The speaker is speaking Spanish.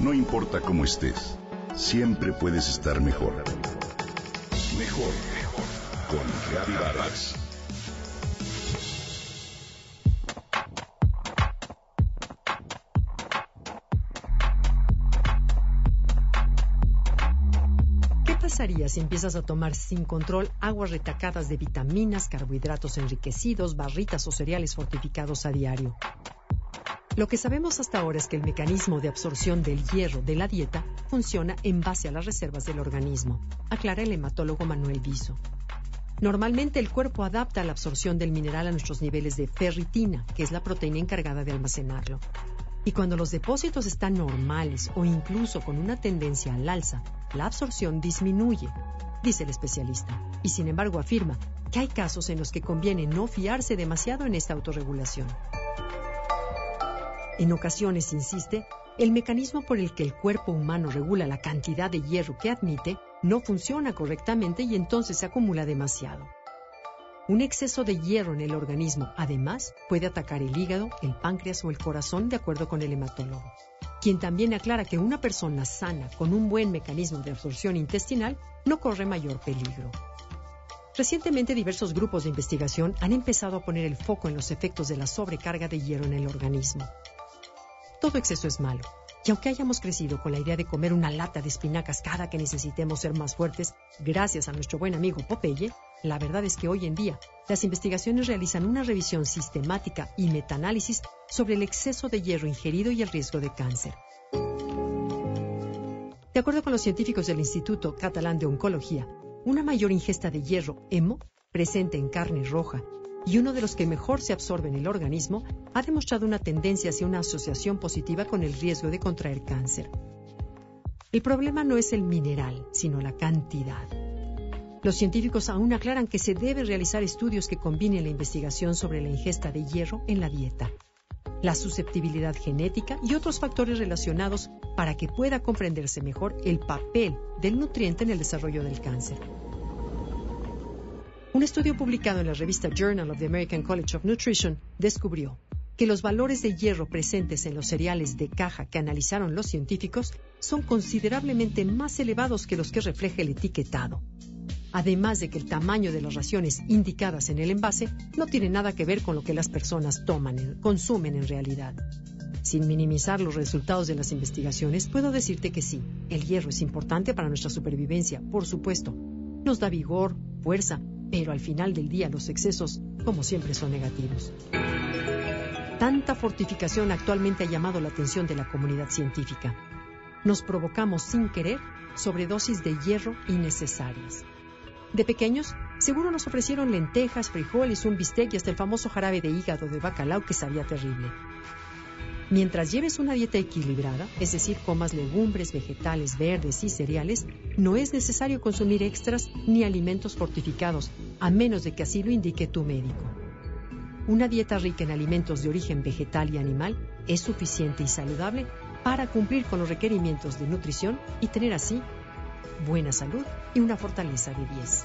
No importa cómo estés, siempre puedes estar mejor. Mejor, mejor. Con Reavivadas. ¿Qué pasaría si empiezas a tomar sin control aguas retacadas de vitaminas, carbohidratos enriquecidos, barritas o cereales fortificados a diario? Lo que sabemos hasta ahora es que el mecanismo de absorción del hierro de la dieta funciona en base a las reservas del organismo, aclara el hematólogo Manuel Viso. Normalmente el cuerpo adapta la absorción del mineral a nuestros niveles de ferritina, que es la proteína encargada de almacenarlo. Y cuando los depósitos están normales o incluso con una tendencia al alza, la absorción disminuye, dice el especialista. Y sin embargo afirma que hay casos en los que conviene no fiarse demasiado en esta autorregulación. En ocasiones, insiste, el mecanismo por el que el cuerpo humano regula la cantidad de hierro que admite no funciona correctamente y entonces se acumula demasiado. Un exceso de hierro en el organismo, además, puede atacar el hígado, el páncreas o el corazón, de acuerdo con el hematólogo, quien también aclara que una persona sana con un buen mecanismo de absorción intestinal no corre mayor peligro. Recientemente diversos grupos de investigación han empezado a poner el foco en los efectos de la sobrecarga de hierro en el organismo. Todo exceso es malo. Y aunque hayamos crecido con la idea de comer una lata de espinacas cada que necesitemos ser más fuertes, gracias a nuestro buen amigo Popeye, la verdad es que hoy en día las investigaciones realizan una revisión sistemática y metaanálisis sobre el exceso de hierro ingerido y el riesgo de cáncer. De acuerdo con los científicos del Instituto Catalán de Oncología, una mayor ingesta de hierro hemo, presente en carne roja y uno de los que mejor se absorbe en el organismo, ha demostrado una tendencia hacia una asociación positiva con el riesgo de contraer cáncer. El problema no es el mineral, sino la cantidad. Los científicos aún aclaran que se debe realizar estudios que combinen la investigación sobre la ingesta de hierro en la dieta, la susceptibilidad genética y otros factores relacionados para que pueda comprenderse mejor el papel del nutriente en el desarrollo del cáncer. Un estudio publicado en la revista Journal of the American College of Nutrition descubrió que los valores de hierro presentes en los cereales de caja que analizaron los científicos son considerablemente más elevados que los que refleja el etiquetado. Además de que el tamaño de las raciones indicadas en el envase no tiene nada que ver con lo que las personas toman, consumen en realidad. Sin minimizar los resultados de las investigaciones, puedo decirte que sí, el hierro es importante para nuestra supervivencia, por supuesto. Nos da vigor, fuerza, pero al final del día los excesos, como siempre, son negativos. Tanta fortificación actualmente ha llamado la atención de la comunidad científica. Nos provocamos sin querer sobredosis de hierro innecesarias. De pequeños, seguro nos ofrecieron lentejas, frijoles, un bistec y hasta el famoso jarabe de hígado de bacalao que sabía terrible. Mientras lleves una dieta equilibrada, es decir, comas legumbres, vegetales, verdes y cereales, no es necesario consumir extras ni alimentos fortificados, a menos de que así lo indique tu médico. Una dieta rica en alimentos de origen vegetal y animal es suficiente y saludable para cumplir con los requerimientos de nutrición y tener así buena salud y una fortaleza de 10.